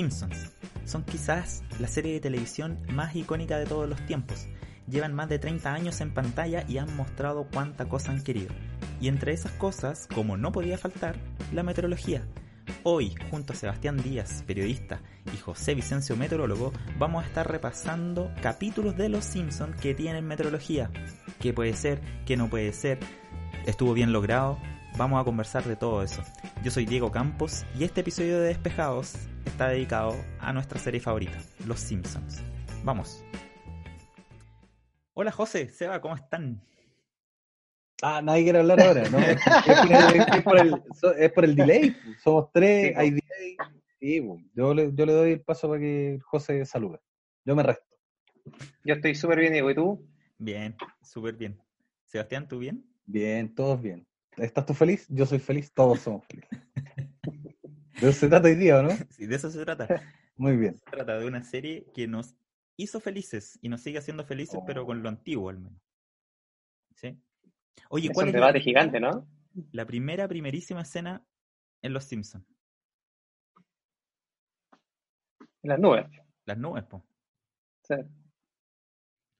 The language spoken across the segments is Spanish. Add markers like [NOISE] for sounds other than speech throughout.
Simpsons son quizás la serie de televisión más icónica de todos los tiempos. Llevan más de 30 años en pantalla y han mostrado cuánta cosa han querido. Y entre esas cosas, como no podía faltar, la meteorología. Hoy, junto a Sebastián Díaz, periodista, y José Vicencio, meteorólogo, vamos a estar repasando capítulos de Los Simpsons que tienen meteorología. ¿Qué puede ser? ¿Qué no puede ser? ¿Estuvo bien logrado? Vamos a conversar de todo eso. Yo soy Diego Campos y este episodio de Despejados está dedicado a nuestra serie favorita, Los Simpsons. Vamos. Hola José, Seba, ¿cómo están? Ah, nadie quiere hablar ahora, ¿no? es, es por el, es por el delay, somos tres, hay delay. Sí, yo, le, yo le doy el paso para que José salude. Yo me resto. Yo estoy súper bien, Diego, ¿y tú? Bien, súper bien. Sebastián, ¿tú bien? Bien, todos bien. ¿Estás tú feliz? Yo soy feliz, todos somos felices. De eso se trata hoy día, ¿no? Sí, de eso se trata. [LAUGHS] Muy bien. Se trata de una serie que nos hizo felices y nos sigue haciendo felices, oh. pero con lo antiguo al menos. ¿Sí? Oye, es ¿cuál un es debate la, gigante, ¿no? La primera, primerísima escena en Los Simpsons. Las nubes. Las nubes, po. Sí.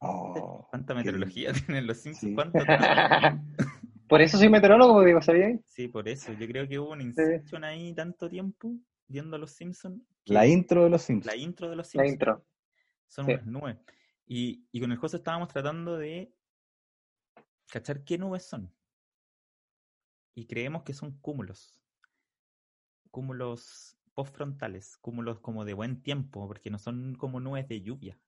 Oh, ¿Cuánta meteorología qué... [LAUGHS] tienen Los Simpsons? Sí. ¿Cuánto [LAUGHS] Por eso soy meteorólogo, digo, ¿sabía? Sí, por eso. Yo creo que hubo una Inception sí. ahí tanto tiempo viendo a los Simpsons. La intro de los Simpsons. La intro de los Simpsons. La intro. Son sí. unas nubes. Y, y, con el José estábamos tratando de cachar qué nubes son. Y creemos que son cúmulos. Cúmulos postfrontales, cúmulos como de buen tiempo, porque no son como nubes de lluvia.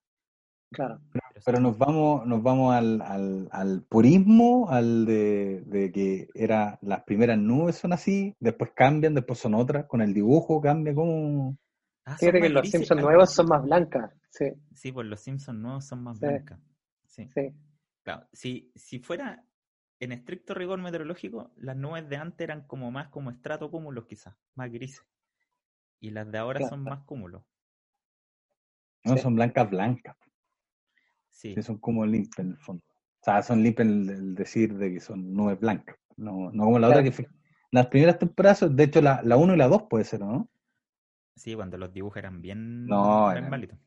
Claro. Pero, nos vamos, nos vamos al, al, al purismo, al de, de, que era las primeras nubes son así, después cambian, después son otras, con el dibujo cambia como. Ah, Fíjate que los Simpsons nuevos son más blancas. Sí, sí pues los Simpsons nuevos son más sí. blancas. Sí. sí. Claro, si, si fuera en estricto rigor meteorológico, las nubes de antes eran como más como estrato cúmulos quizás, más grises. Y las de ahora Claro. son más cúmulos. No, Sí. son blancas, blancas. Sí. son como limpias en el fondo. O sea, son limpias el, el decir de que son nubes blancas. No, no como la otra que fue. Las primeras temporadas, de hecho, la, la 1 y la 2 puede ser, ¿o ¿no? Sí, cuando los dibujos eran bien, No, bien eran- malitos.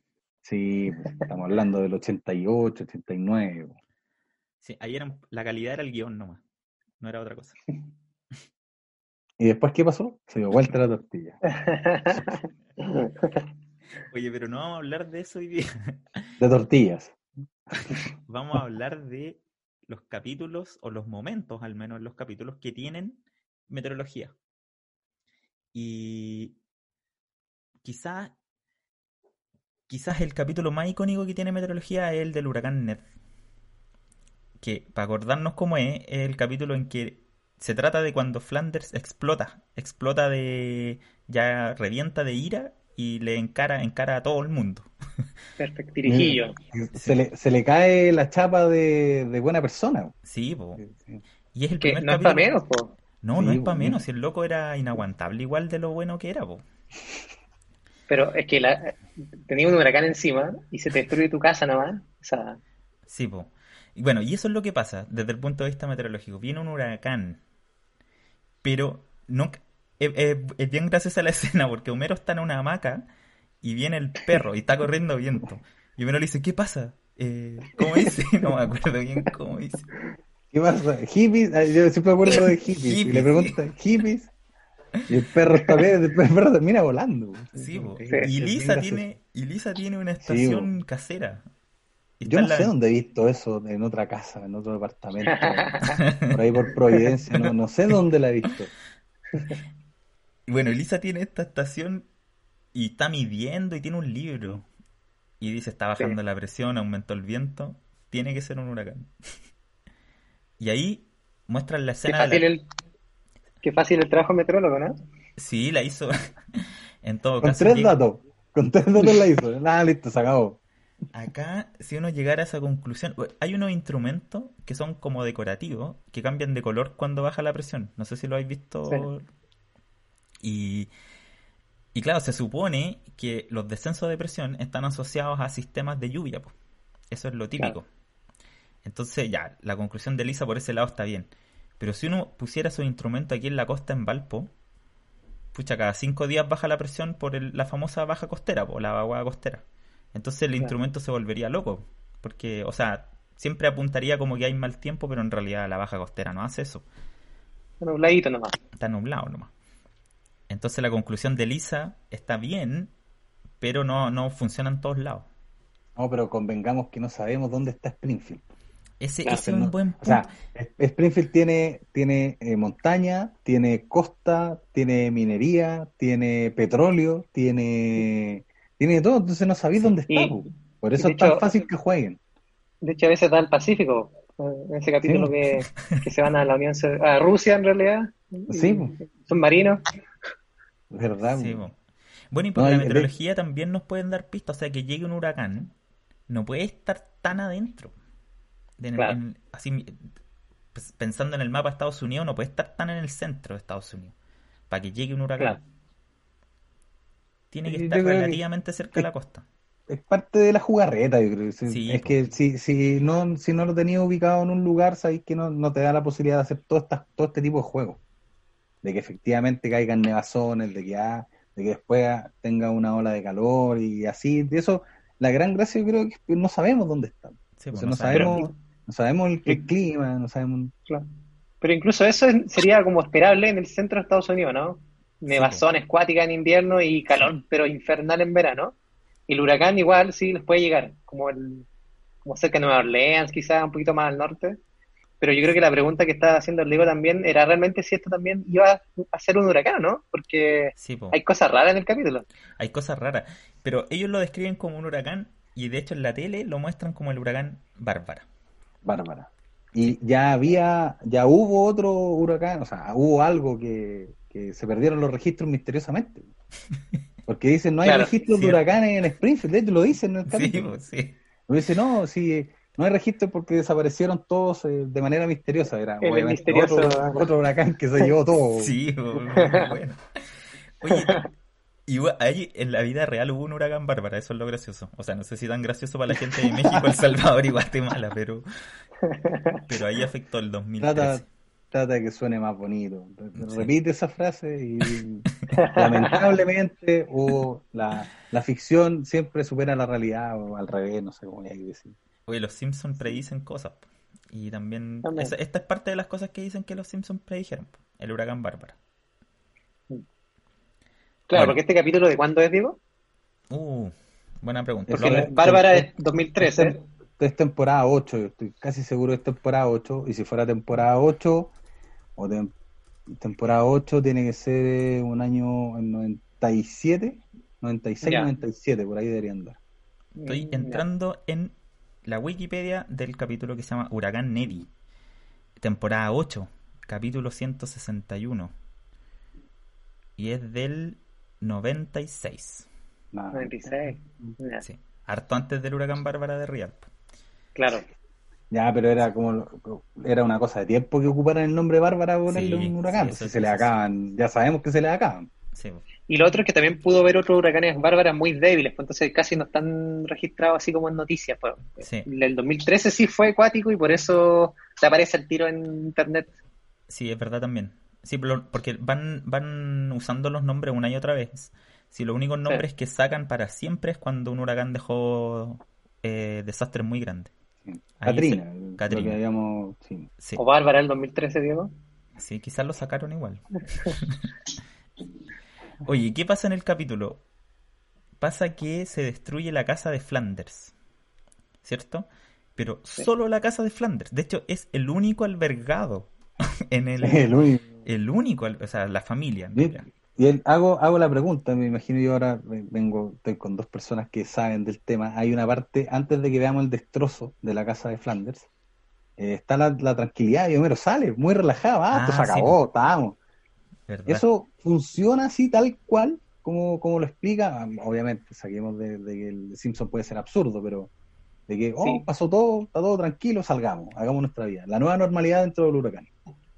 Sí, pues, estamos hablando del 88, 89. pues. Sí, ahí eran, la calidad era el guion nomás, no era otra cosa. [LAUGHS] ¿Y después qué pasó? Se dio vuelta la tortilla. [LAUGHS] Oye, pero no vamos a hablar de eso hoy día. De tortillas. [LAUGHS] Vamos a hablar de los capítulos, o los momentos al menos, los capítulos que tienen meteorología. Y quizás quizás el capítulo más icónico que tiene meteorología es el del huracán Ned. Que, para acordarnos cómo es, es el capítulo en que se trata de cuando Flanders explota. Explota de. ya revienta de ira y le encara, encara a todo el mundo. Perfecto, dirijillo. Se, le, se le cae la chapa de, de buena persona. Sí, po. Y es el Que primer no es para menos, po. No, no es para menos. no. Si el loco era inaguantable, igual de lo bueno que era, po. Pero es que la, tenía un huracán encima y se te destruye tu casa nomás. O sea, Sí, po. Y bueno, y eso es lo que pasa desde el punto de vista meteorológico. Viene un huracán, pero no es, es- es bien graciosa la [LAUGHS] escena porque Homero está en una hamaca y viene el perro y está corriendo viento. Y Homero le dice, ¿qué pasa? Eh, ¿cómo dice? [LAUGHS] No me acuerdo bien cómo dice. ¿Qué pasa? ¿Hippies? Yo siempre me acuerdo de hippies. Y le preguntan, ¿hippies? Y el perro está bien, después el perro [LAUGHS] termina volando. Sí, Y Lisa tiene, y Lisa tiene una Sí, estación casera. Yo no la- sé dónde he visto eso en otra casa, en otro departamento, por ahí por Providencia, no, no sé dónde la he visto. Y Bueno, Elisa tiene esta estación y está midiendo y tiene un libro. y dice está bajando la presión, aumentó el viento, tiene que ser un huracán. [LAUGHS] y ahí muestran la Qué escena fácil, de la... el, qué fácil el trabajo metrólogo, ¿no? Sí, la hizo [LAUGHS] en todo Con caso. tres llega- datos. Con tres datos la hizo. [LAUGHS] Nada, listo, se acabó. Acá, si uno llegara a esa conclusión, hay unos instrumentos que son como decorativos, que cambian de color cuando baja la presión. No sé si lo habéis visto. Sí. Y, y claro, se supone que los descensos de presión están asociados a sistemas de lluvia. po. Eso es lo típico. Entonces, ya, la conclusión de Lisa por ese lado está bien. Pero si uno pusiera esos instrumentos aquí en la costa, en Valpo, pucha, cada cinco días baja la presión por el- la famosa baja costera, por la vaguada costera. Entonces el Claro. instrumento se volvería loco. Porque, o sea, siempre apuntaría como que hay mal tiempo, pero en realidad la baja costera no hace eso. Un nubladito nomás. Está nublado nomás. Entonces la conclusión de Lisa está bien, pero no, no funciona en todos lados. No, pero convengamos que no sabemos dónde está Springfield. Ese, Claro, ese es no. un buen punto. O sea, Springfield tiene, tiene eh, montaña, tiene costa, tiene minería, tiene petróleo, tiene, tiene todo. Entonces no sabéis dónde está. Y-. Por eso es tan hecho- fácil que jueguen. De hecho, a veces da el Pacífico. eh, En ese capítulo Sí. que, que se van a la Unión a Rusia en realidad. Sí, po. Submarinos. ¿Verdad? Sí, po. Bueno, y por No, la de- meteorología también nos pueden dar pistas. O sea, que llegue un huracán, no puede estar tan adentro. Claro. en- así, pues, pensando en el mapa de Estados Unidos, no puede estar tan en el centro de Estados Unidos. Para que llegue un huracán. Claro. Tiene que estar que- relativamente cerca de la costa. Es parte de la jugarreta, yo creo. Sí, es que si, si no, si no lo tenías ubicado en un lugar, sabéis que no, no te da la posibilidad de hacer todo, esta, todo este tipo de juegos. De que efectivamente caigan nevazones, de que, ah, de que después ah, tenga una ola de calor y así. De eso, la gran gracia yo creo que no sabemos dónde están. Sí, O pues, sea, no sabemos. no sabemos el, el clima, no sabemos. Claro. Pero incluso eso es- sería como esperable en el centro de Estados Unidos, ¿no? Nevazones cuáticas en invierno y calor, pero infernal en verano. Y el huracán igual sí les puede llegar, como el, como cerca de Nueva Orleans, quizás un poquito más al norte. Pero yo creo que la pregunta que estaba haciendo el Lego también era realmente si esto también iba a ser un huracán, ¿no? Porque Sí, po. hay cosas raras en el capítulo. Hay cosas raras. Pero ellos lo describen como un huracán y de hecho en la tele lo muestran como el huracán Bárbara. Bárbara. Y ya había, ya hubo otro huracán, o sea, hubo algo que, que se perdieron los registros misteriosamente. [LAUGHS] Porque dicen, no hay Claro, registros de huracanes en Springfield, de hecho lo dicen en el Sí, capítulo. po, sí. Lo dicen, no, sí, no hay registros porque desaparecieron todos eh, de manera misteriosa. Era El obviamente misterioso- otro, otro huracán que se llevó todo. [LAUGHS] Sí, [LAUGHS] bueno. Oye, igual, ahí en la vida real hubo un huracán Bárbara, eso es lo gracioso. O sea, no sé si tan gracioso para la gente de México, El Salvador y Guatemala, pero, pero ahí afectó el 2013. Trata, trata de que suene más bonito. Repite esa frase y lamentablemente o la, la ficción siempre supera la realidad o al revés, no sé cómo hay que decir. Oye, los Simpsons predicen cosas. po. Y también, También. esa- esta es parte de las cosas que dicen que los Simpsons predijeron. po. El huracán Bárbara. Claro, Bueno. porque este capítulo de cuándo es, digo? Uh, buena pregunta. Es Lo- que- Bárbara es- es 2013. Es, es temporada 8, yo estoy casi seguro que es temporada 8. Y si fuera temporada 8, o tem- temporada 8 tiene que ser eh, un año en 97, 96, Ya. 97, por ahí debería andar. Estoy Mm, entrando en la Wikipedia del capítulo que se llama Huracán Neddy. Temporada 8, capítulo 161. Y es del 96. Nada. 96. Ya, Sí. Harto antes del huracán Bárbara de Rialp. Claro. Ya, pero era como era una cosa de tiempo que ocuparan el nombre Bárbara por ponerle Sí, un huracán. sí, eso si sí, se le acaban, ya sabemos que se le acaban. Sí. Y lo otro es que también pudo ver otros huracanes bárbaras muy débiles, pues entonces casi no están registrados así como en noticias. Pues. Sí. El 2013 sí fue acuático y por eso te aparece el tiro en internet. Sí, es verdad también. Sí, porque van, van usando los nombres una y otra vez. Si los únicos nombres que sacan para siempre es cuando un huracán dejó eh, desastres muy grandes. Sí. Se- que habíamos, sí. Sí, O Bárbara el 2013, Diego. sí, quizás lo sacaron igual. [LAUGHS] Oye, ¿qué pasa en el capítulo? Pasa que se destruye la casa de Flanders, ¿cierto? Pero solo la casa de Flanders. De hecho, es el único albergado [LAUGHS] en el... El único. El único, o sea, la familia. Y el- hago, hago la pregunta, me imagino yo ahora vengo, estoy con dos personas que saben del tema. Hay una parte, antes de que veamos el destrozo de la casa de Flanders, eh, está la, la tranquilidad y Homero sale muy relajado, ah, esto Ah, se sí, acabó, estamos. ¿Verdad? Eso funciona así tal cual como, como lo explica. Ah, Obviamente, saquemos de, de que el Simpson puede ser absurdo, pero de que, oh, Sí. pasó todo, está todo tranquilo, salgamos, hagamos nuestra vida. La nueva normalidad dentro del huracán.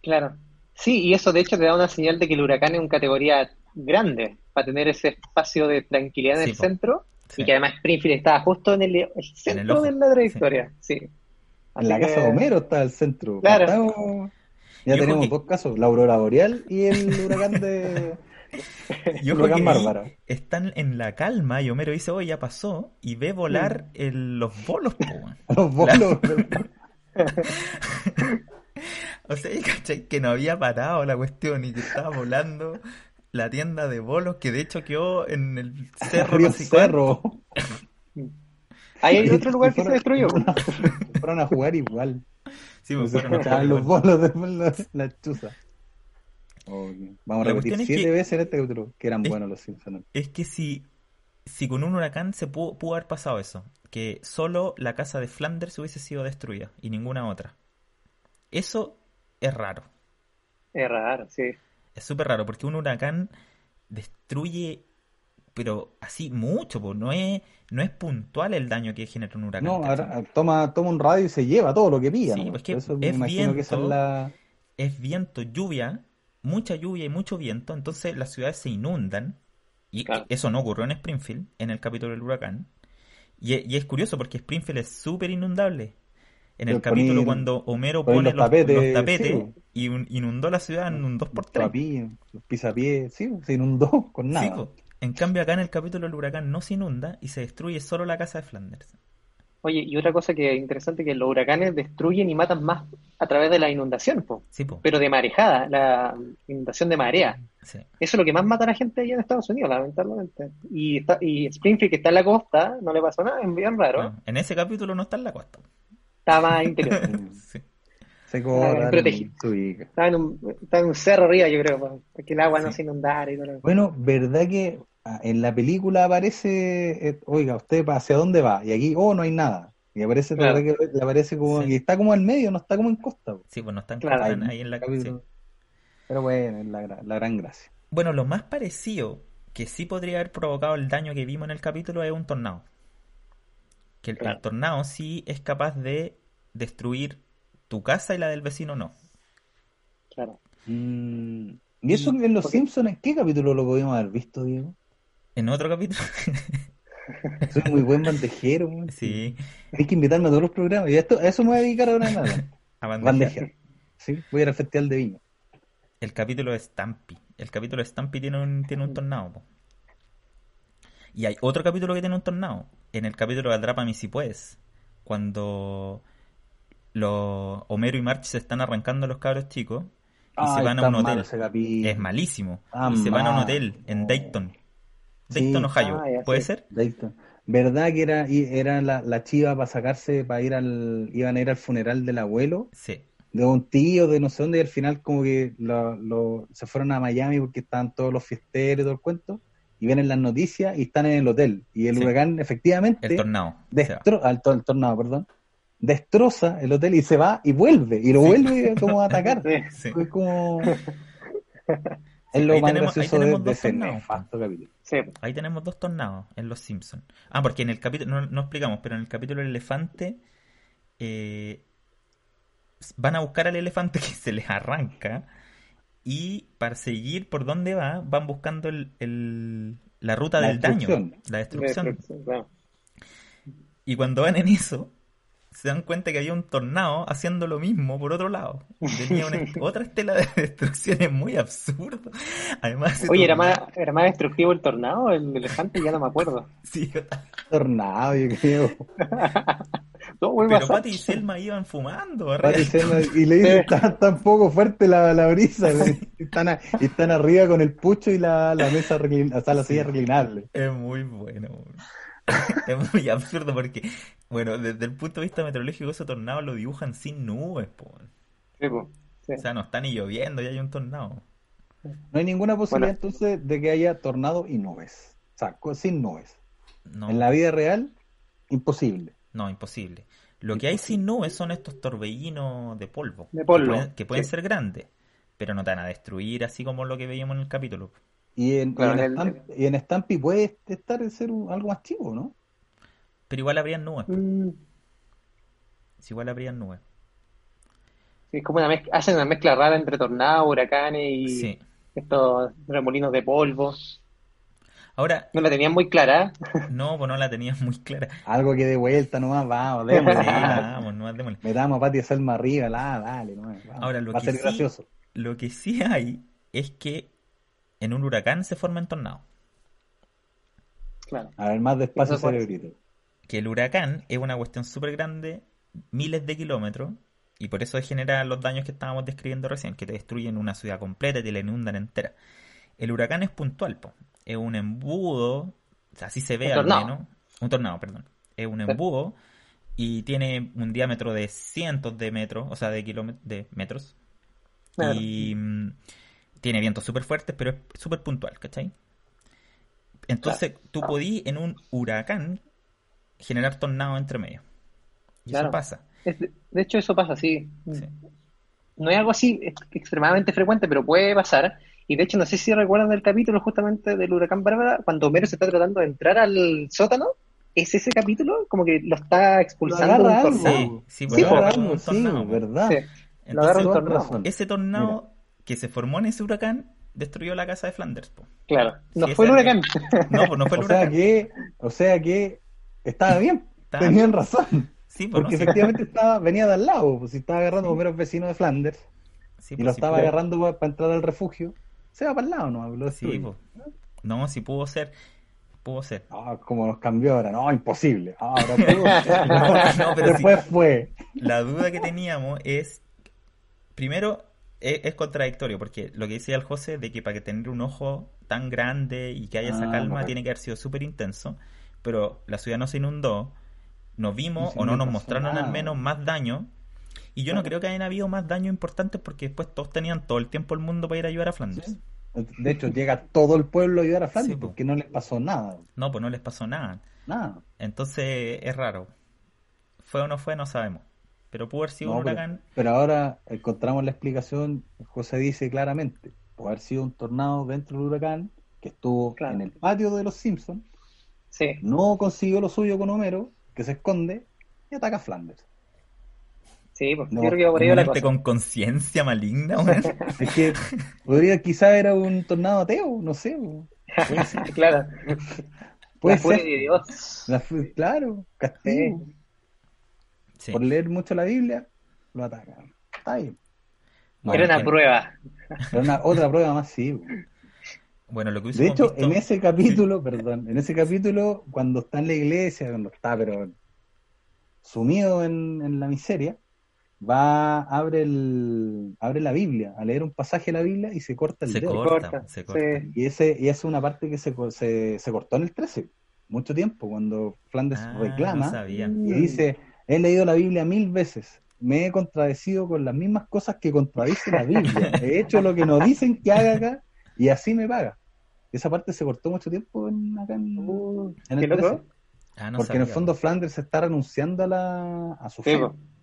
Claro. Sí, y eso de hecho te da una señal de que el huracán es una categoría grande para tener ese espacio de tranquilidad en Sí, el po. centro Sí. y que además Springfield estaba justo en el, el centro de la trayectoria. Sí. En la casa de Homero está el centro. Claro. Estamos- Ya tenemos que- dos casos, la aurora boreal y el [LAUGHS] huracán de [LAUGHS] Y ojo huracán que ahí Bárbara. están en la calma y Homero dice, oye, ya pasó, y ve volar el- los bolos. [LAUGHS] Los bolos. O sea, ¿cachai? Que no había parado la cuestión y que estaba volando la tienda de bolos, que de hecho quedó en el cerro. Río. Cerro. Ahí hay otro lugar que se destruyó. Fueron a jugar igual. Sí, pues escuchaban los bolos [LAUGHS] de la, la chuza. Vamos a repetir siete que- veces en este capítulo que eran es- buenos los Simpsons. Es que si, si con un huracán se pudo, pudo haber pasado eso, que solo la casa de Flanders hubiese sido destruida y ninguna otra. Eso es raro. Es raro, sí. Es súper raro porque un huracán destruye, pero así mucho, pues no es, no es puntual el daño que genera un huracán. No, ahora toma, toma un radio y se lleva todo lo que pilla. Sí, ¿no? pues que Por eso me es imagino que esa es viento. la. es viento, lluvia, mucha lluvia y mucho viento, entonces las ciudades se inundan. Y Claro. eso no ocurrió en Springfield, en el capítulo del huracán. Y, y es curioso porque Springfield es súper inundable. En el capítulo cuando Homero pone los los, tapetes, los tapetes sí, po. y un- inundó la ciudad en un 2x3. Papi, los pisapiés, sí, se inundó con nada. Sí. En cambio acá en el capítulo del huracán no se inunda y se destruye solo la casa de Flanders. Oye, y otra cosa que es interesante que los huracanes destruyen y matan más a través de la inundación, po. Sí, po. pero de marejada, la inundación de marea. Sí. Eso es lo que más mata a la gente allá en Estados Unidos, lamentablemente. Y, está, y Springfield, que está en la costa, no le pasó nada, es bien raro. Bueno, en ese capítulo no está en la costa. Está más interior. [LAUGHS] Sí. Se protegido. Está en, un, en un cerro arriba, yo creo, pa- para que el agua no se inundara y todo lo Bueno, ¿verdad que en la película aparece, eh, oiga, usted hacia dónde va? Y aquí, oh, no hay nada. Y aparece, Claro. ¿verdad que le aparece como, Sí. y está como al medio, no está como en costa. po. Sí, pues no están, Claro. están ahí en la Capítulo. sí. Pero bueno, es la, la gran gracia. Bueno, lo más parecido que sí podría haber provocado el daño que vimos en el capítulo es un tornado. Que el, el Claro. tornado sí es capaz de destruir tu casa y la del vecino no. Claro. Mm, ¿Y eso en Los Simpsons, en qué capítulo lo podíamos haber visto, Diego? En otro capítulo, [LAUGHS] Soy muy buen bandejero. weón. sí, Hay que invitarme a todos los programas. Y a, esto, a eso me voy a dedicar ahora adelante. [LAUGHS] a. Bandejero. Sí, voy a ir al Festival de Viña. El capítulo de Stampy. El capítulo de Stampy tiene un, tiene un tornado. po. Y hay otro capítulo que tiene un tornado. En el capítulo de Atrápame si puedes. Cuando los Homero y March se están arrancando los cabros chicos y se Ay, van a un hotel. Es malísimo. Ah, y se van a un hotel en Dayton. Sí. Dayton, Ohio. Ah, ¿Puede sé. ser? Dayton. ¿Verdad que era, y era la, la chiva para sacarse, para ir al, iban a ir al funeral del abuelo, Sí. de un tío, de no sé dónde, y al final como que lo, lo- se fueron a Miami porque estaban todos los fiesteros y todo el cuento, y vienen las noticias y están en el hotel. Y el Sí. huracán efectivamente, El tornado. destro- al to- el tornado, perdón, destroza el hotel y se va y vuelve, y lo Sí. vuelve como a atacar. [LAUGHS] Sí. Sí. Es como... [LAUGHS] Sí, es lo ahí más tenemos- ahí gracioso de, tenemos de dos tornados. Sí. Ahí tenemos dos tornados en Los Simpsons. Ah, porque en el capítulo, no, no explicamos, pero en el capítulo del elefante eh, van a buscar al elefante [LAUGHS] que se les arranca y para seguir por dónde va, van buscando el, el- la ruta La del daño, destrucción. la destrucción. Destrucción, claro. Y cuando van en eso, se dan cuenta que había un tornado haciendo lo mismo por otro lado. Tenía una [LAUGHS] otra estela de destrucción, es muy absurdo. Además, Oye, ¿era más, ¿era más destructivo el tornado el elefante? Ya no me acuerdo. [LAUGHS] Sí, Tornado, yo creo. [LAUGHS] No, pero. Patty y Selma iban fumando. arriba. Patty Selma, y le dice, está tan poco fuerte la, la brisa. y Están, a- y están arriba con el pucho y la, la mesa reclinable, o sea, la silla reclinable. Es muy bueno. [LAUGHS] Es muy absurdo porque, bueno, desde el punto de vista meteorológico, esos tornados lo dibujan sin nubes, po. Sí, po. Sí. O sea, no está ni lloviendo y hay un tornado. No hay ninguna posibilidad entonces de que haya tornado y nubes. O sea, sin nubes. No, En la vida real, imposible. no, imposible. Lo que hay sin nubes son estos torbellinos de polvo. De polvo, Que pueden, que pueden sí. ser grandes, pero no te van a destruir así como lo que veíamos en el capítulo. Y en, Claro, y en, en el- Stamp- y en Stampy puede estar en ser un- algo más chivo, ¿no? Pero igual habrían nubes. Mm, Sí, igual habrían nubes. sí, es como una mezcla, hacen una mezcla rara entre tornados, huracanes y Sí. estos remolinos de polvo. Ahora, No la tenían muy clara. [LAUGHS] no, pues no la tenías muy clara. Algo que de vuelta nomás, vamos, Sí, démosle. [LAUGHS] vamos, no démosle. Metamos a Pati Selma arriba, la, dale, no. Ahora, lo va a que ser sí- gracioso. Lo que sí hay es que en un huracán se forman tornados. Claro. A ver, más despacio, cerebrito. Que el huracán es una cuestión súper grande, miles de kilómetros, y por eso genera los daños que estábamos describiendo recién, que te destruyen una ciudad completa y te la inundan entera. El huracán es puntual, po. es un embudo, o sea, así se ve Un al tornado. menos. Un tornado, perdón. Es un embudo y tiene un diámetro de cientos de metros, o sea, de kilómetros, de metros. Claro. Y mm, tiene vientos súper fuertes, pero es súper puntual, ¿cachai? Entonces, tú podís en un huracán generar tornados entre medio. Y Claro. eso pasa. Es de, de hecho, eso pasa, sí. Sí. No es algo así ex- extremadamente frecuente, pero puede pasar. Y de hecho, no sé si recuerdan el capítulo justamente del huracán Bárbara, cuando Homero se está tratando de entrar al sótano. ¿Es ese capítulo? Como que lo está expulsando de algo. tornado. Sí, sí, agarra algo, un sí, tornado, po. ¿verdad? Sí. Lo un tornado. ese tornado que se formó en ese huracán destruyó la casa de Flanders. po. Claro. No Sí, fue el huracán. No, pues no fue el [LAUGHS] O sea huracán. que, o sea que estaba bien, Estaba tenían razón. Sí, Porque no, sí, efectivamente estaba, venía de al lado, pues si estaba agarrando Homero es vecino de Flanders sí, y lo estaba pudo- agarrando para entrar al refugio, se va para el lado, ¿no? Lo Sí, pues. No, sí pudo ser. Pudo ser. Ah, como nos cambió ahora, no, imposible. Ah, ahora [LAUGHS] pudo. No, pero Después fue. La duda que teníamos es, primero, es, es contradictorio, porque lo que decía el José de que para que tener un ojo tan grande y que haya esa Ah, calma tiene que haber sido súper intenso, pero la ciudad no se inundó, nos vimos o no no nos mostraron al menos más daño, y yo no creo que hayan habido más daños importantes porque después todos tenían todo el tiempo el mundo para ir a ayudar a Flanders. Sí. De hecho, llega todo el pueblo a ayudar a Sí, po. porque no les pasó nada. No, pues no les pasó nada. Nada. Entonces es raro. Fue o no fue, no sabemos. Pero pudo haber sido No, un pero, huracán. pero ahora encontramos la explicación. José dice claramente: puede haber sido un tornado dentro del huracán que estuvo Claro. en el patio de los Simpsons, Sí. no consiguió lo suyo con Homero, que se esconde y ataca a Flanders. Sí, pues No, yo creo que por la cosa. con conciencia maligna. [LAUGHS] Es que podría, quizá era un tornado ateo, no sé. po. Puede ser. [LAUGHS] Claro. Puede la ser. de Dios. La claro, castigo. Sí. Por leer mucho la Biblia, lo atacan. Está. Bueno, Era una prueba. [LAUGHS] Pero una, otra prueba más, sí. Bueno, lo que De hecho, visto- en ese capítulo, perdón, en ese capítulo, cuando está en la iglesia, cuando está, pero sumido en, en la miseria, va, abre el, abre la Biblia, a leer un pasaje de la Biblia y se corta el se dedo. corta, corta, se corta. sí. Y ese, y es una parte que se, co- se, se cortó en el 13, mucho tiempo, cuando Flanders Ah, reclama no sabía. y dice, he leído la Biblia mil veces, me he contradecido con las mismas cosas que contradice la Biblia, he hecho lo que nos dicen que haga acá y así me paga. Esa parte se cortó mucho tiempo en, acá en, Uh, en el loco. 13, Ah, no porque en el fondo. Flanders se está renunciando a, la, a su fe.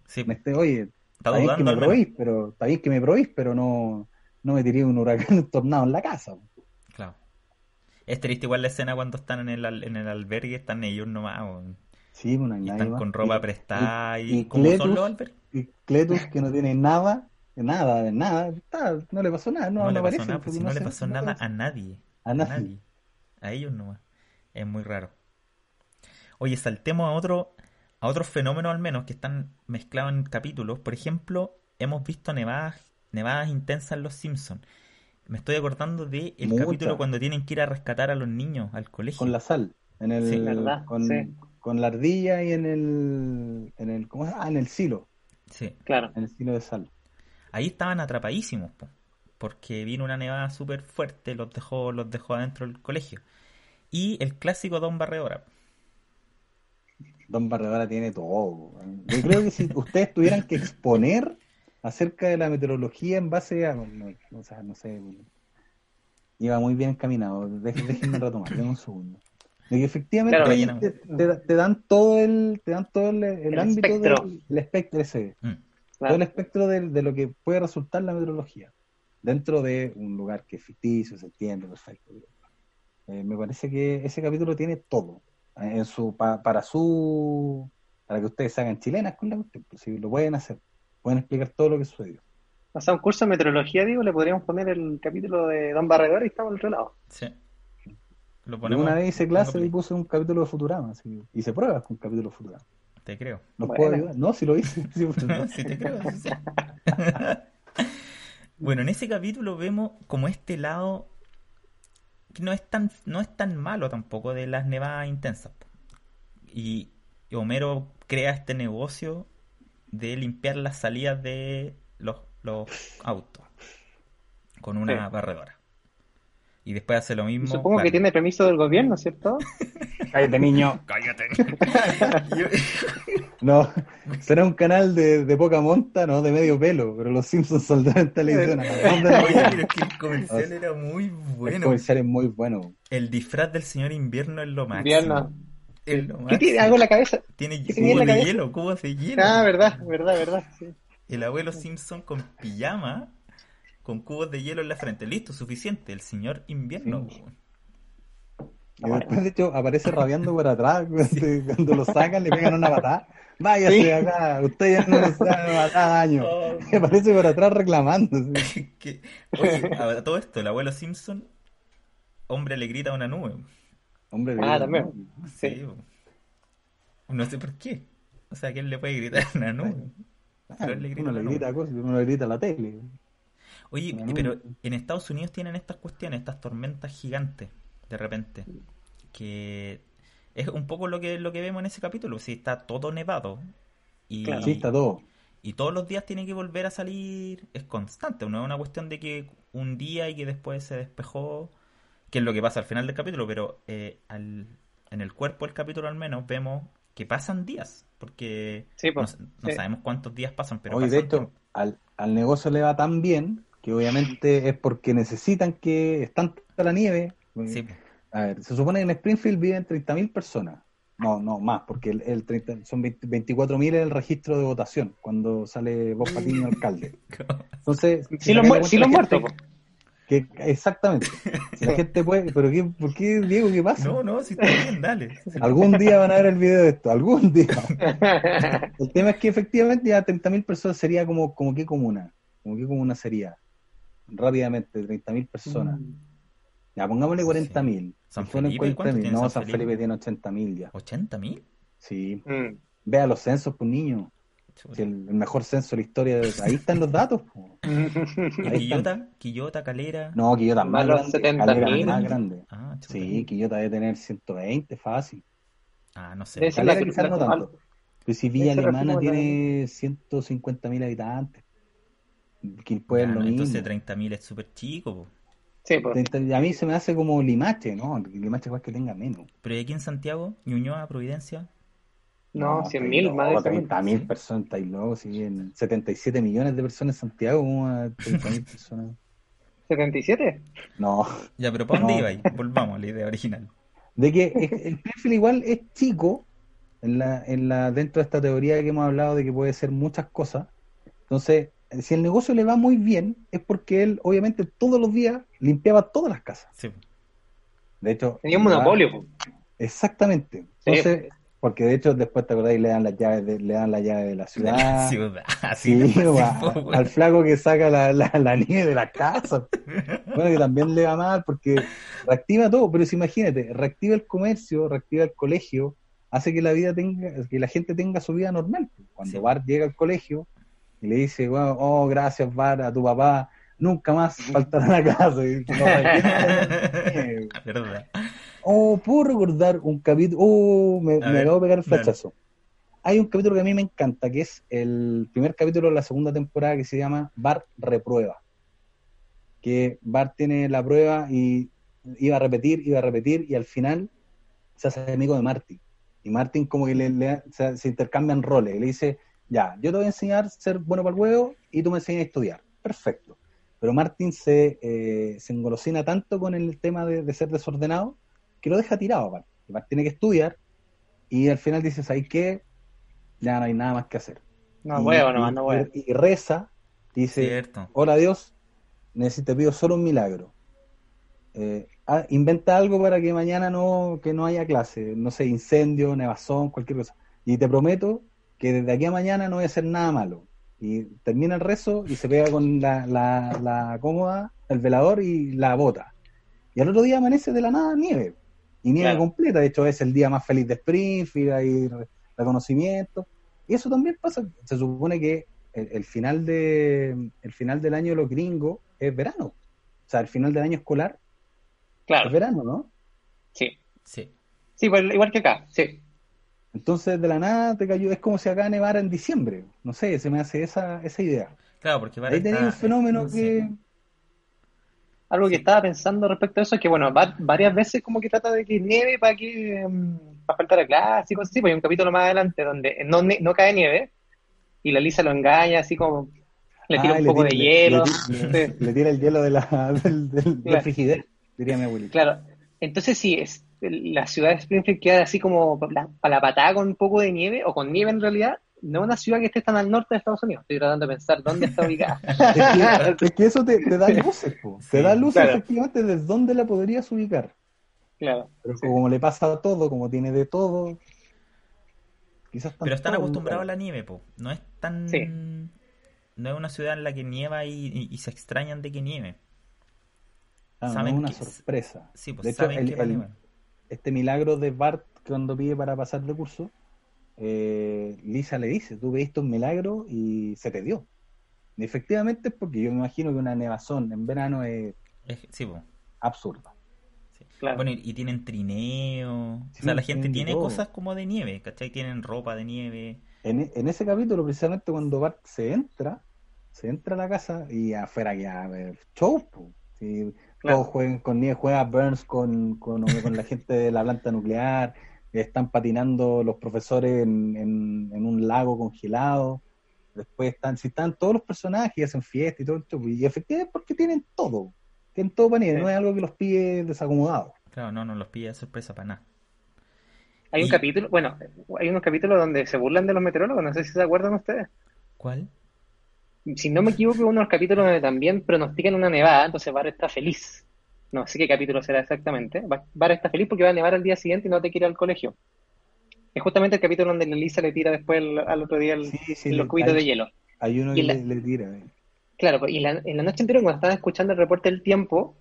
Sí, Me esté- oye, está está bien que me prohibís, pero está bien que me pero no, no me tiré un huracán un [LAUGHS] tornado en la casa. Claro. Es triste igual la escena cuando están en el, al- en el albergue, están ellos nomás, una Y nadie están más. con ropa Y- prestada y, y- y como son Cletus- los. Y Cletus, que no tiene nada, nada, de nada, está, no le pasó nada, no, No, no le pasó nada, pues si no, le pasó no nada aparece. a nadie. A nadie. A ellos nomás. Es muy raro. Oye, saltemos a otro, a otros fenómenos al menos que están mezclados en capítulos. Por ejemplo, hemos visto nevadas, nevadas intensas en Los Simpsons. Me estoy acordando de el capítulo cuando tienen que ir a rescatar a los niños al colegio. Con la sal, en el, Sí, verdad, con, sí. Con la ardilla y en el, en el, ¿cómo se llama? Ah, en el silo, Sí. Claro. en el silo de sal. Ahí estaban atrapadísimos, po, porque vino una nevada súper fuerte, los dejó, los dejó adentro del colegio. Y el clásico Don Barredora. Don Barredora tiene todo. Yo creo que si [LAUGHS] ustedes tuvieran que exponer acerca de la meteorología en base a, no, o sea, no sé, Iba muy bien encaminado. Déjenme retomar, [LAUGHS] denme un segundo. De que efectivamente Claro, ahí rellenamos. te, te- te dan todo el, te dan todo el, el El ámbito espectro. del el espectro ese, Mm. todo el espectro de, de lo que puede resultar la meteorología dentro de un lugar que es ficticio, se entiende, perfecto. Eh, me parece que ese capítulo tiene todo eh, en su pa- para su para que ustedes hagan chilenas con la cuestión, pues, si lo pueden hacer, pueden explicar todo lo que sucedió. Pasar un curso de meteorología, digo, le podríamos poner el capítulo de Don Barredor y estamos al otro lado. Sí. Lo Yo ponemos. una vez hice clase y puse un capítulo de Futurama, así, hice pruebas con un capítulo de Futurama. Te creo. ¿Los Buena. puedo ayudar? No, si lo hice. sí, [LAUGHS] pues, No, sí te creo, sí, sí. [LAUGHS] Bueno, en ese capítulo vemos como este lado que no es tan, no es tan malo tampoco de las nevadas intensas. Y y Homero crea este negocio de limpiar las salidas de los, los autos con una Sí. barredora. Y después hace lo mismo. Supongo que claro. tiene permiso del gobierno, ¿cierto? [LAUGHS] Cállate, niño. [LAUGHS] Cállate. [LAUGHS] No, será un canal de, de poca monta, no, de medio pelo, pero los Simpsons saldrán en televisión. Oye, pero es que el comercial era muy El bueno. comercial es muy bueno. El disfraz del señor invierno es lo máximo. Invierno. Es lo ¿Qué tiene máximo. algo en la cabeza? Tiene ¿Qué tenía en cubos de cabeza? hielo, cubos de hielo. Ah, verdad, verdad, verdad. sí. El abuelo Simpson con pijama, con cubos de hielo en la frente. Listo, suficiente. El señor invierno. Sí. Y después, de hecho, aparece rabiando por atrás cuando, cuando lo sacan, le pegan una patada. Váyase Sí. acá, usted ya no nos da daño. Oh. Y aparece por atrás reclamando. [LAUGHS] Oye, a todo esto, el abuelo Simpson, hombre le grita a una nube. Hombre, Ah, de- también. Sí. Sí. No sé por qué. O sea, ¿quién le puede gritar a una nube? Ah, Pero él le grita uno a le grita cosas, uno le grita a la tele. Oye, pero en Estados Unidos tienen estas cuestiones, estas tormentas gigantes, de repente, que es un poco lo que lo que vemos en ese capítulo, si está todo nevado y, Claro. Sí, está todo. y todos los días tiene que volver a salir, es constante, no es una cuestión de que un día y que después se despejó, que es lo que pasa al final del capítulo, pero eh, al- en el cuerpo del capítulo al menos vemos que pasan días, porque Sí, pues. no sí. sabemos cuántos días pasan, pero Oye, de pasan tiempo. al, al negocio le va tan bien que obviamente es porque necesitan que es tanta la nieve. Sí. A ver, se supone que en Springfield viven 30.000 personas. No, no, más, porque el, el 30 son 20 24.000 en el registro de votación cuando sale Bob Patiño [LAUGHS] alcalde. Entonces, Sí, los, mu- cuenta los muertos, que- exactamente. Si la [LAUGHS] gente puede, pero qué, ¿por qué, Diego, qué pasa? No, no, si está bien, dale. [LAUGHS] Algún día van a ver el video de esto, algún día. El tema es que efectivamente ya 30.000 personas sería como, como qué comuna, como qué comuna sería. Rápidamente, 30.000 personas. Ya, pongámosle Sí. 40.000. San Si fueron Felipe, ¿cuánto 40.000. tiene No, San San Felipe? Felipe tiene 80.000 ya. ¿80 mil? Sí. Mm. Vea los censos, pues niño. Si el, el mejor censo de la historia. de- Ahí están los datos. [LAUGHS] Ahí Quillota, Quillota, Calera. No, Quillota es más grande. 70.000. Calera es más grande. Ah. Sí, Quillota debe tener 120, fácil. Ah, no sé. Calera quizás no tanto. Pero si Villa Alemana tiene 150.000 habitantes. Quilpué Ya, es lo no, mismo. entonces 30 mil es súper chico. po. Sí, pues. 30 A mí se me hace como Limache, ¿no? Limache igual que tenga menos. Pero ¿y aquí en Santiago? ¿Ñuñoa, Providencia? No, estáis 100.000 más de locos, ese 30.000 Sí. personas, estáis locos, sí, en 77 millones de personas en Santiago, como a 30.000 [LAUGHS] personas. ¿77? No, Ya, pero ¿para dónde No. iba ahí? Volvamos a la idea original. de que es- el Springfield igual es chico en la, en la, dentro de esta teoría que hemos hablado de que puede ser muchas cosas. Entonces, si el negocio le va muy bien, es porque él, obviamente, todos los días limpiaba todas las casas. Sí. De hecho, Tenía un monopolio, po. Exactamente. Entonces, porque de hecho después te acordáis le dan las llaves de, le dan la llave de la ciudad. la [LAUGHS] ciudad. Sí, Así al flaco que saca la, la, la nieve de la casa. Bueno, que también le va mal porque reactiva todo, pero si imagínate, reactiva el comercio, reactiva el colegio, hace que la vida tenga, que la gente tenga su vida normal. Cuando Sí. Bart llega al colegio y le dice, bueno, oh, gracias Bart, a tu papá, nunca más [LAUGHS] faltará a la casa. Y, "No, ¿qué? [LAUGHS] ¿Verdad? Oh, puedo recordar un capítulo. Oh, me, me acabo de pegar el flechazo. Hay un capítulo que a mí me encanta, que es el primer capítulo de la segunda temporada que se llama Bart reprueba. Que Bart tiene la prueba y iba a repetir, iba a repetir, y al final se hace amigo de Marty. Y Martin como que le, le- se, se intercambian roles. Y le dice, ya, yo te voy a enseñar a ser bueno para el huevo y tú me enseñas a estudiar. Perfecto. Pero Martin se, eh, se engolosina tanto con el tema de, de ser desordenado que lo deja tirado. Bart tiene que estudiar y al final dice, ¿sabes qué? Ya no hay nada más que hacer. No, y, huevo no huevo. y- y reza, dice, Cierto. hola Dios, necesito, te pido solo un milagro. Eh, ah, inventa algo para que mañana no, que no haya clase, no sé, incendio, nevazón, cualquier cosa. Y te prometo que desde aquí a mañana no voy a hacer nada malo. Y termina el rezo y se pega con la, la, la cómoda, el velador y la bota. Y al otro día amanece de la nada nieve. Y nieve Claro. completa. De hecho, es el día más feliz de Springfield, hay re- reconocimiento. Y eso también pasa. Se supone que el, el final de el final del año de los gringos es verano. O sea, el final del año escolar Claro, es verano, ¿no? sí. Sí. Sí, pues, igual que acá, sí. Entonces, de la nada te cayó. Es como si acá nevara en diciembre. No sé, se me hace esa, esa idea. Claro, porque Ahí tenía un fenómeno que. Algo que estaba pensando respecto a eso es que, bueno, va- varias veces como que trata de que nieve para que mm, para faltar a clase y cosas así, pues hay un capítulo más adelante donde no, ne- no cae nieve y la Lisa lo engaña así como le tira Ah, un le poco de le- hielo. Le, le- Sí, le tira el hielo de la, [LAUGHS] del, del, del Claro. frigider, diría mi abuelita. claro. Entonces sí, es, la ciudad de Springfield queda así como para la patada con un poco de nieve o con nieve en realidad. No es una ciudad que esté tan al norte de Estados Unidos. Estoy tratando de pensar dónde está ubicada. [LAUGHS] Es que, es que eso te, te da luces, po. te Sí, da luces claro. efectivamente de dónde la podrías ubicar. Claro. Pero Sí. como le pasa a todo, como tiene de todo, quizás Pero están acostumbrados a la nieve, po. No es tan... Sí. No es una ciudad en la que nieva y, y- y se extrañan de que nieve. Ah, no, saben es una que- sorpresa. Sí, pues De hecho, el-. Este milagro de Bart cuando pide para pasar de curso, eh, Lisa le dice, tú pediste un milagro y se te dio. Y efectivamente es porque yo me imagino que una nevazón en verano es Es- sí, po. absurda. Claro. Bueno, y, y tienen trineo. Sí, o sea, la gente tiene todo. cosas como de nieve, ¿cachai? Tienen ropa de nieve. En, en ese capítulo, precisamente cuando Bart se entra, se entra a la casa y afuera ya a ver show. po. Sí, Claro. Todos juegan con nieve, juega Burns con, con, con la [LAUGHS] gente de la planta nuclear, están patinando los profesores en, en- en un lago congelado. Después están, si están todos los personajes y hacen fiesta y todo esto, y efectivamente es porque tienen todo, tienen todo para nieve, Sí. no es algo que los pille desacomodados. Claro, no, no los pilla de sorpresa para nada. Hay un capítulo, bueno, hay unos capítulos donde se burlan de los meteorólogos, no sé si se acuerdan ustedes. ¿Cuál? Si no me equivoco, uno de los capítulos donde también pronostican una nevada, entonces Bar está feliz. No sé qué capítulo será exactamente. Bar está feliz porque va a nevar al día siguiente y no te quiere ir al colegio. Es justamente el capítulo donde Lisa le tira después el- al otro día el- Sí, sí, los cubitos hay- de hielo. Hay uno que le, le tira. eh. Claro, pues, y la- en la noche anterior, cuando estaban escuchando el reporte del tiempo,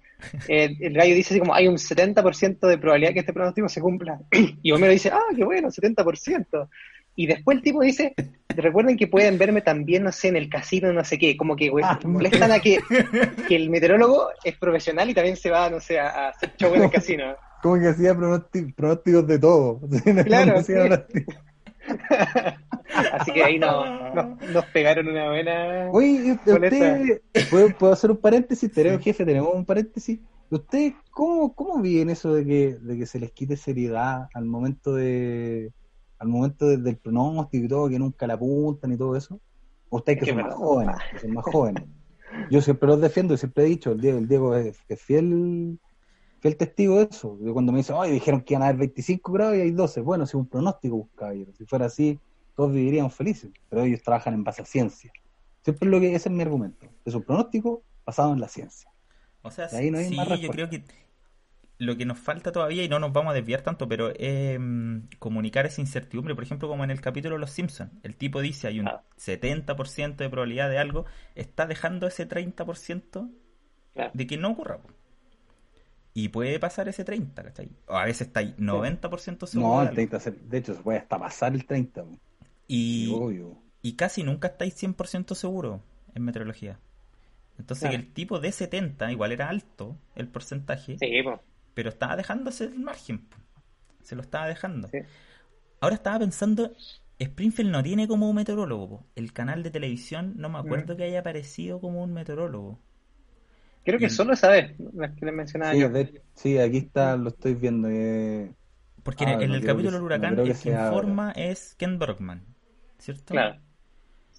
eh, el gallo dice así como hay un 70% de probabilidad que este pronóstico se cumpla. [CLEARS THROAT] Y Homero dice, ah, qué bueno, 70%. Y después el tipo dice, recuerden que pueden verme también, no sé, en el casino, no sé qué, como que güey, Ah, molestan a que, [LAUGHS] que el meteorólogo es profesional y también se va, no sé, a, hacer show en el casino. Como que hacía pronósticos, de todo. [LAUGHS] Claro, sí. [LAUGHS] Así que ahí nos, nos, nos pegaron una buena... Oye, ¿y usted, ¿puedo, puedo hacer un paréntesis? Tenemos, Sí. jefe, tenemos un paréntesis. ¿Ustedes cómo, cómo viven eso de que, de que se les quite seriedad al momento de al momento de- del pronóstico y todo, que nunca la apuntan y todo eso? ¿O ustedes que Es que son más jóvenes? Que [LAUGHS] son más jóvenes. Yo siempre los defiendo y siempre he dicho, el Diego, el Diego es, es fiel, fiel testigo de eso. Yo cuando me dicen, ay, dijeron que iban a haber 25 grados y hay 12. Bueno, si un pronóstico, caballero. Si fuera así, todos viviríamos felices. Pero ellos trabajan en base a ciencia. Siempre es lo que ese es mi argumento. Es un pronóstico basado en la ciencia. O sea, ahí no hay sí, más yo creo que lo que nos falta todavía, y no nos vamos a desviar tanto, pero es mm, comunicar esa incertidumbre. Por ejemplo, como en el capítulo de Los Simpsons, el tipo dice hay un Ah. 70% de probabilidad de algo, está dejando ese 30% Claro. de que no ocurra. Y puede pasar ese 30, ¿cachai? O a veces está ahí 90% seguro. No, de el algo. 30, se- de hecho, se puede hasta pasar el 30. po. Y, Obvio. y casi nunca estáis 100% seguro en meteorología. Entonces, Claro. el tipo de 70, igual era alto el porcentaje, Sí, pues. Pero estaba dejándose el margen. Se lo estaba dejando. Sí. Ahora estaba pensando, Springfield no tiene como un meteorólogo. po. El canal de televisión no me acuerdo Mm. que haya aparecido como un meteorólogo. Creo que Y- solo esa vez, la que les mencionaba Sí, yo. de- sí, aquí está, lo estoy viendo. eh, Porque Ah, en, en no el capítulo del no huracán, que el que informa es Ken Bergman, ¿cierto? Claro.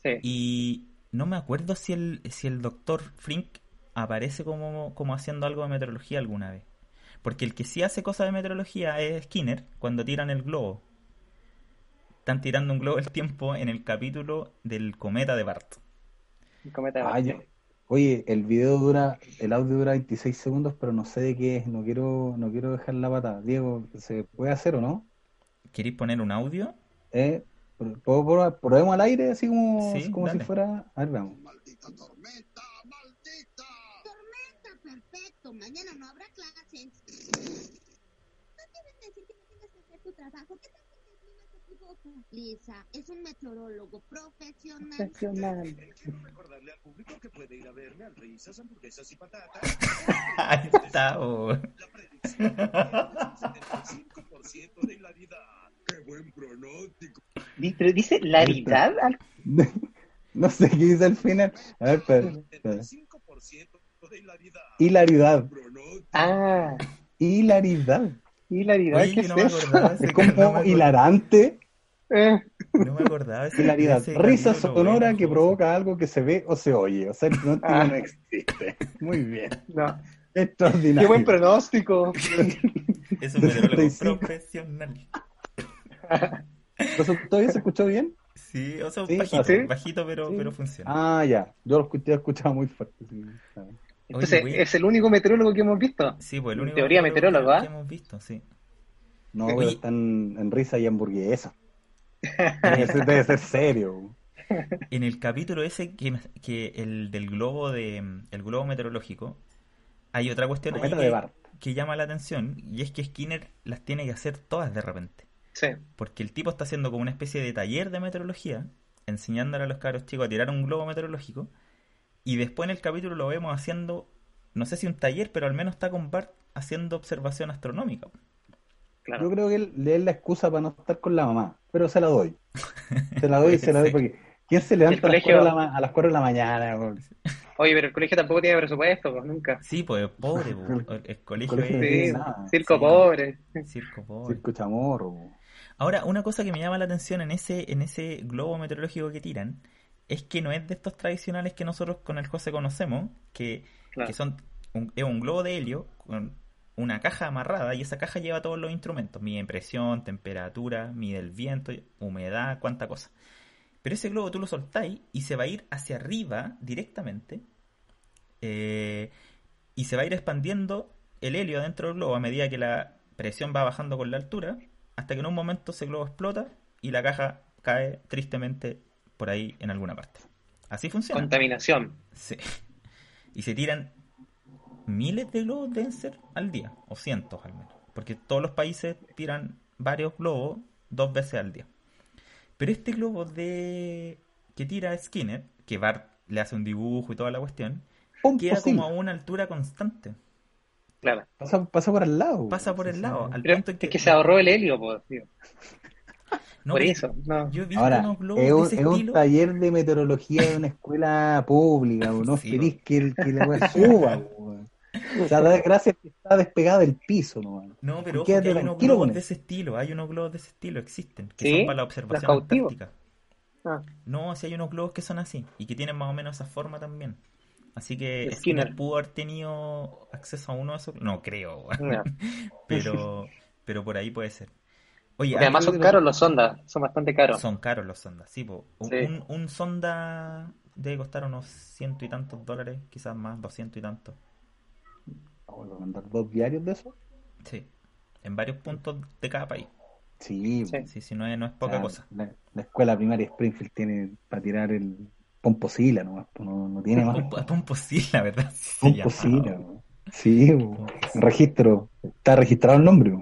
Sí. Y no me acuerdo si el, si el doctor Frink aparece como, como haciendo algo de meteorología alguna vez. Porque el que sí hace cosas de meteorología es Skinner cuando tiran el globo. Están tirando un globo el tiempo en el capítulo del cometa de Bart. El cometa de Ah, Marte. yo- Oye, el video dura, el audio dura 26 segundos, pero no sé de qué es, no quiero, no quiero dejar la pata. Diego, ¿se puede hacer o no? ¿Queréis poner un audio? ¿Eh? ¿Puedo probar? ¿Probemos al aire así como, Sí, como si fuera? A ver, vamos. ¡Maldita tormenta! Mañana no habrá clases. No quieres decir que no tengas que hacer tu trabajo. ¿Qué tal si el clima se equivoca? Lisa, es un meteorólogo profesional. Profesional. Quiero recordarle al público que puede ir a verme al Risas, hamburguesas y patatas. [LAUGHS] Ahí está, oh. La predicción es un 75% de hilaridad. ¡Qué buen pronóstico! Pero dice laridad al [LAUGHS] No sé qué dice al final. A ver, espera. 75% de hilaridad. Hilaridad. Ah, Hilaridad. hilaridad, Oye, ¿qué es no eso? Es no como hilarante. Eh, No me acordaba Hilaridad. Risa sonora bueno, que provoca algo que se ve o se oye. O sea, el pronóstico Ah. no existe. Muy bien. no. Extraordinario. Qué buen pronóstico. Es un meteorólogo 75. profesional. ¿Entonces, ¿Todavía se escuchó bien? Sí, o sea, Sí, bajito, ¿sí? bajito pero, Sí. pero funciona. Ah, ya. Yo lo escuché, escuchaba muy fuerte. Entonces, es el único meteorólogo que hemos visto. Sí, pues el único teoría meteorólogo meteorólogo, que, ¿ah? que hemos visto, sí. No, Oye. pero están en risa y hamburguesa. Debe ser, debe ser serio. [LAUGHS] En el capítulo ese que, que el del globo de el globo meteorológico, hay otra cuestión ahí que, que llama la atención y es que Skinner las tiene que hacer todas de repente. Sí. Porque el tipo está haciendo como una especie de taller de meteorología, enseñándole a los cabros chicos a tirar un globo meteorológico, y después en el capítulo lo vemos haciendo, no sé si un taller, pero al menos está con Bart haciendo observación astronómica. Claro. Yo creo que él, le es la excusa para no estar con la mamá, pero se la doy. [LAUGHS] Se la doy y se la doy porque ¿quién se levanta a las, colegio- 4 de la, a las 4 de la mañana? Oye, pero el colegio tampoco tiene presupuesto, pues nunca. Sí, pues pobre, po. el, el colegio es Sí, circo Sí. pobre. circo pobre. Circo chamorro. Ahora, una cosa que me llama la atención en ese, en ese globo meteorológico que tiran es que no es de estos tradicionales que nosotros con el José conocemos, que, Claro. que son un, es un globo de helio con una caja amarrada y esa caja lleva todos los instrumentos, mide presión, temperatura, mide el viento, humedad, cuánta cosa. Pero ese globo tú lo soltáis y se va a ir hacia arriba directamente eh, y se va a ir expandiendo el helio dentro del globo a medida que la presión va bajando con la altura hasta que en un momento ese globo explota y la caja cae tristemente por ahí en alguna parte. Así funciona. Contaminación. Sí. Y se tiran miles de globos ser al día, o cientos al menos. Porque todos los países tiran varios globos dos veces al día. Pero este globo de que tira Skinner, que Bart le hace un dibujo y toda la cuestión, queda posible. como a una altura constante. Claro. Pasa, pasa por al lado. Pasa por el lado. Al Pero punto en es que se ahorró el helio, pues, tío. [LAUGHS] No, Por eso. No. Yo he visto Ahora, unos globos es un, de ese es un estilo. taller de meteorología de una escuela pública, no [LAUGHS] Sí, querís que, el, que la weá [LAUGHS] suba. O sea, da gracias que está despegada del piso, no No, pero ojo que hay unos globos de ese estilo, hay unos globos de ese estilo, existen, que ¿Sí? son para la ¿Los observación antártica. Ah, No, si hay unos globos que son así y que tienen más o menos esa forma también. Así que Skinner. Skinner pudo haber tenido acceso a uno de esos. No creo, no. [LAUGHS] pero, pero por ahí puede ser. Oye, Porque además son caros los sondas, son bastante caros. son caros los sondas, sí, po. Un, Sí. un- un sonda debe costar unos ciento y tantos dólares, quizás más, doscientos y tantos. Vamos a mandar dos diarios de eso. Sí, en varios puntos de cada país. Sí, Sí. Sí, sí, no es, no es o poca sea, cosa. La, la escuela primaria Springfield tiene para tirar el pomposila nomás, pues, no, no tiene más. [LAUGHS] Pompo- Pomposí, la verdad. Pomposila. Sí, registro, está registrado el nombre.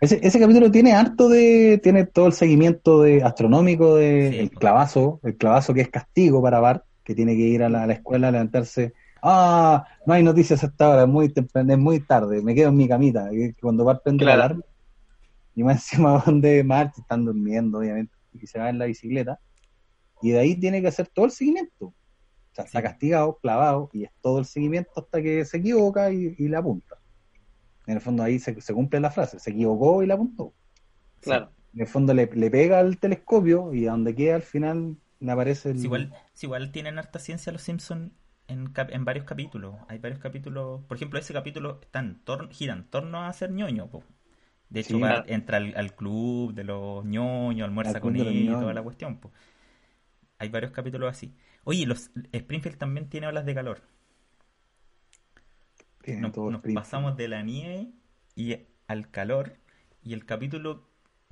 Ese, ese capítulo tiene harto de, tiene todo el seguimiento de astronómico de Sí, el pues. clavazo, el clavazo que es castigo para Bart, que tiene que ir a la, a la escuela a levantarse. Ah, no hay noticias hasta ahora, es muy temprano, es muy tarde, me quedo en mi camita. Cuando Bart prende Claro. la alarma, y más [LAUGHS] encima donde March están durmiendo, obviamente, y se va en la bicicleta, y de ahí tiene que hacer todo el seguimiento. O sea, está castigado, clavado, y es todo el seguimiento hasta que se equivoca y, y la apunta. En el fondo ahí se, se cumple la frase, se equivocó y la apuntó. Claro. En el fondo le, le pega al telescopio y a donde queda al final le aparece el... Si igual, si igual tienen harta ciencia los Simpsons en, cap- en varios capítulos. Hay varios capítulos. Por ejemplo, ese capítulo está en tor- gira en torno a ser ñoño. po. De hecho, Sí. va- entra al, al club de los ñoños, almuerza Al con él y toda la cuestión. po. Hay varios capítulos así. Oye, los Springfield también tiene olas de calor. Tiene Nos, todo nos Springfield. pasamos de la nieve y al calor. Y el capítulo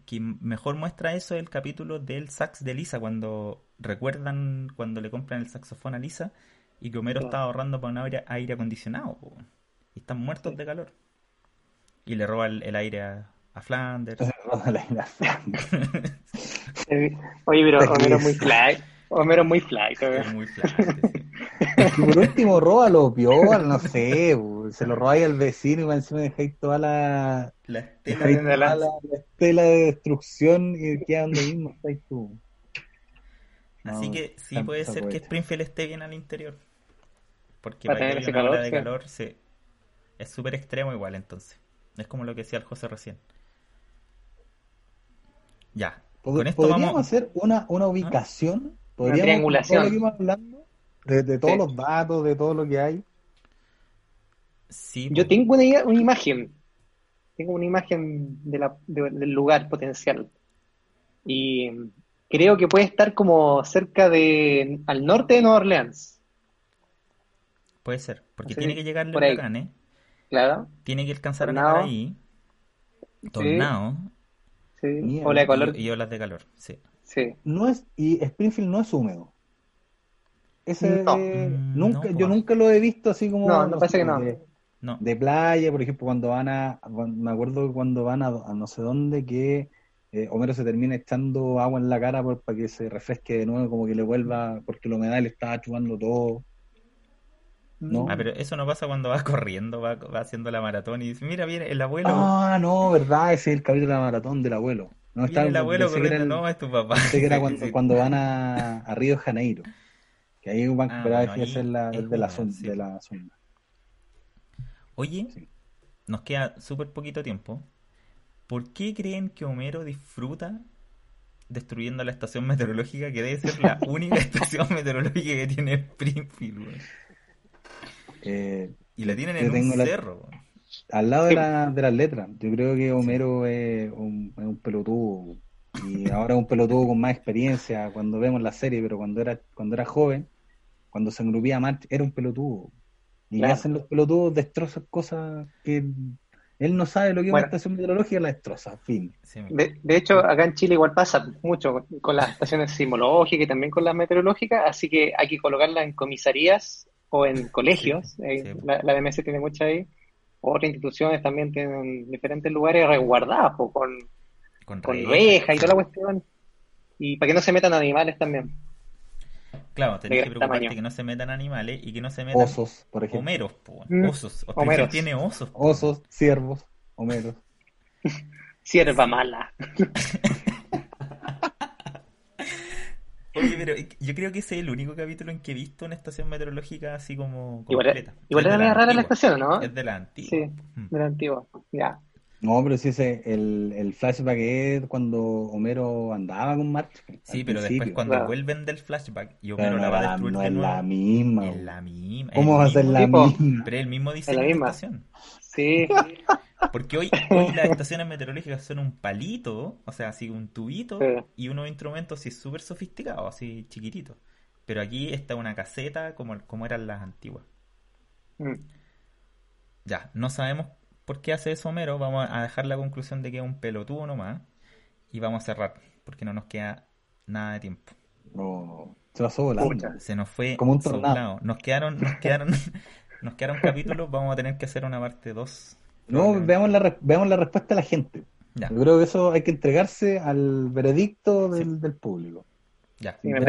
que mejor muestra eso es el capítulo del sax de Lisa, cuando recuerdan cuando le compran el saxofón a Lisa y que Homero Claro. está ahorrando para un aire, aire acondicionado. po. Y están muertos de calor. Y le roba el, el aire a, a Flanders. Roda la isla Flanders. [LAUGHS] Eh, Oye, pero Homero es muy fly. Homero es muy fly. ¿no? Es muy flagrante, sí. [LAUGHS] Es que por último, róbalo, piola, no sé, po. Se lo robáis al vecino y más encima dejáis toda la, La estela dejáis de toda la- la, la estela de destrucción y queda donde mismo estáis tú. Así que sí tan- puede se ser que. Springfield esté bien al interior. Porque Para tener ese una calor, de sí. calor se- es súper extremo igual entonces. Es como lo que decía el José recién. Ya. Pod- Con esto Podríamos vamos... hacer una, una ubicación, podríamos, triangulación. todo lo que hablando, de, de todos Sí. los datos, de todo lo que hay. Sí, Yo po. tengo una, una imagen. Tengo una imagen de la- de- del lugar potencial. Y creo que puede estar como cerca de, al norte de Nueva Orleans. Puede ser. Porque tiene que llegar el por ahí. huracán, ¿eh? Claro. Tiene que alcanzar a Tornado. nevar ahí. Tornado. Sí. Mierda. Ola de calor. Y, y olas de calor. Sí. Sí. No es, y Springfield no es húmedo. Ese, No. Mm, nunca, no, yo pues. nunca lo he visto así como No, no parece sé, que no. De, No. de playa, por ejemplo, cuando van a, me acuerdo que cuando van a, a no sé dónde, que eh, Homero se termina echando agua en la cara por- para que se refresque de nuevo, como que le vuelva, porque la humedad le estaba chupando todo. ¿No? Ah, pero eso no pasa cuando va corriendo, va, va haciendo la maratón y dice, mira, viene el abuelo. Ah, no, verdad, ese es el capítulo de la maratón del abuelo. No, estaba- el abuelo corriendo. el- No, es tu papá. pensé que era [LAUGHS] cuando, cuando van a, a Río de Janeiro. Que ahí van Ah, pero hay bueno, hacer la, es de la, zona, sí. de la zona. Oye, Sí. nos queda súper poquito tiempo. ¿Por qué creen que Homero disfruta destruyendo la estación meteorológica que debe ser la [LAUGHS] única estación meteorológica que tiene Springfield? Eh, Y la tienen en un la- cerro. Al lado de, la, de las letras, yo creo que Homero es un, es un pelotudo y ahora es un pelotudo con más experiencia cuando vemos la serie, pero cuando era cuando era joven, cuando se engrupía March, era un pelotudo. Y Claro. hacen los pelotudos, destrozan cosas que él no sabe lo que es Bueno. una estación meteorológica, la destroza, fin. De, de hecho, acá en Chile igual pasa mucho con- con las estaciones sismológicas y también con las meteorológicas, así que hay que colocarlas en comisarías o en colegios. Sí, Eh, sí. La, la DMS tiene muchas ahí. Otras instituciones también tienen diferentes lugares resguardados po, con, con con rejas, y toda la cuestión. Y para que no se metan animales también. Claro, tenés que preocuparte tamaño. que no se metan animales y que no se metan Osos, por ejemplo. Homeros, po, Mm, osos. Homeros. tiene osos. po. Osos, ciervos, homeros. [LAUGHS] Sierva mala. [LAUGHS] Oye, pero yo creo que ese es el único capítulo en que he visto una estación meteorológica así como Igual, completa. igual Es de era media rara la estación, ¿no? Es de la antigua. Sí, de la antigua. Ya. No, pero sí ese, el, el flashback es cuando Homero andaba con March. Sí, pero después cuando Claro. vuelven del flashback y Pero Homero no, la va a destruir no de es nuevo. la misma. Es la misma. ¿Cómo el va a ser la tipo. misma? Pero es el mismo diseño la de misma. estación. Sí. Porque hoy, [LAUGHS] hoy las estaciones meteorológicas son un palito, o sea, así un tubito Sí. y unos instrumentos así súper sofisticados, así chiquititos. Pero aquí está una caseta como, como eran las antiguas. Mm. Ya, no sabemos por qué hace eso Homero, vamos a dejar la conclusión de que es un pelotudo nomás y vamos a cerrar, porque no nos queda nada de tiempo. No, se pasó volando. Se nos fue Como un tornado. soplado. Nos quedaron, nos quedaron, [LAUGHS] nos quedaron capítulos, vamos a tener que hacer una parte 2. No, veamos la, veamos la respuesta de la gente. Ya, Yo creo que eso hay que entregarse al veredicto del, del público. ya, Sí, me.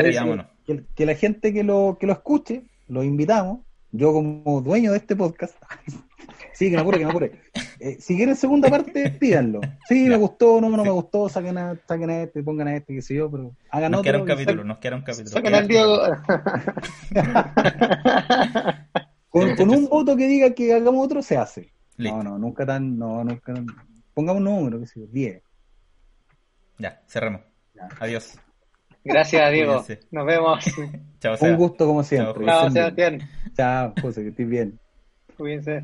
Que, que la gente que lo, que lo escuche, lo invitamos. Yo como dueño de este podcast, [LAUGHS] sí, que me apure, que me apure. Eh, si quieren segunda parte, pídanlo. Sí, me gustó, no, no me gustó, saquen a, saquen a este, pongan a este, qué sé yo, pero hagan Nos otro. quedaron y capítulos, nos quedaron capítulos. Sacan al Diego. [LAUGHS] Con, con un voto que diga que hagamos otro, se hace. Listo. No, no, nunca tan, no, nunca. Pongamos un número, qué sé yo, 10. Ya, cerremos. Ya. Adiós. Gracias, Diego. Cuídense. Nos vemos. [LAUGHS] Chao, Un gusto como siempre. Chao. Sebastián. Chao, José, que estés bien. Cuídense.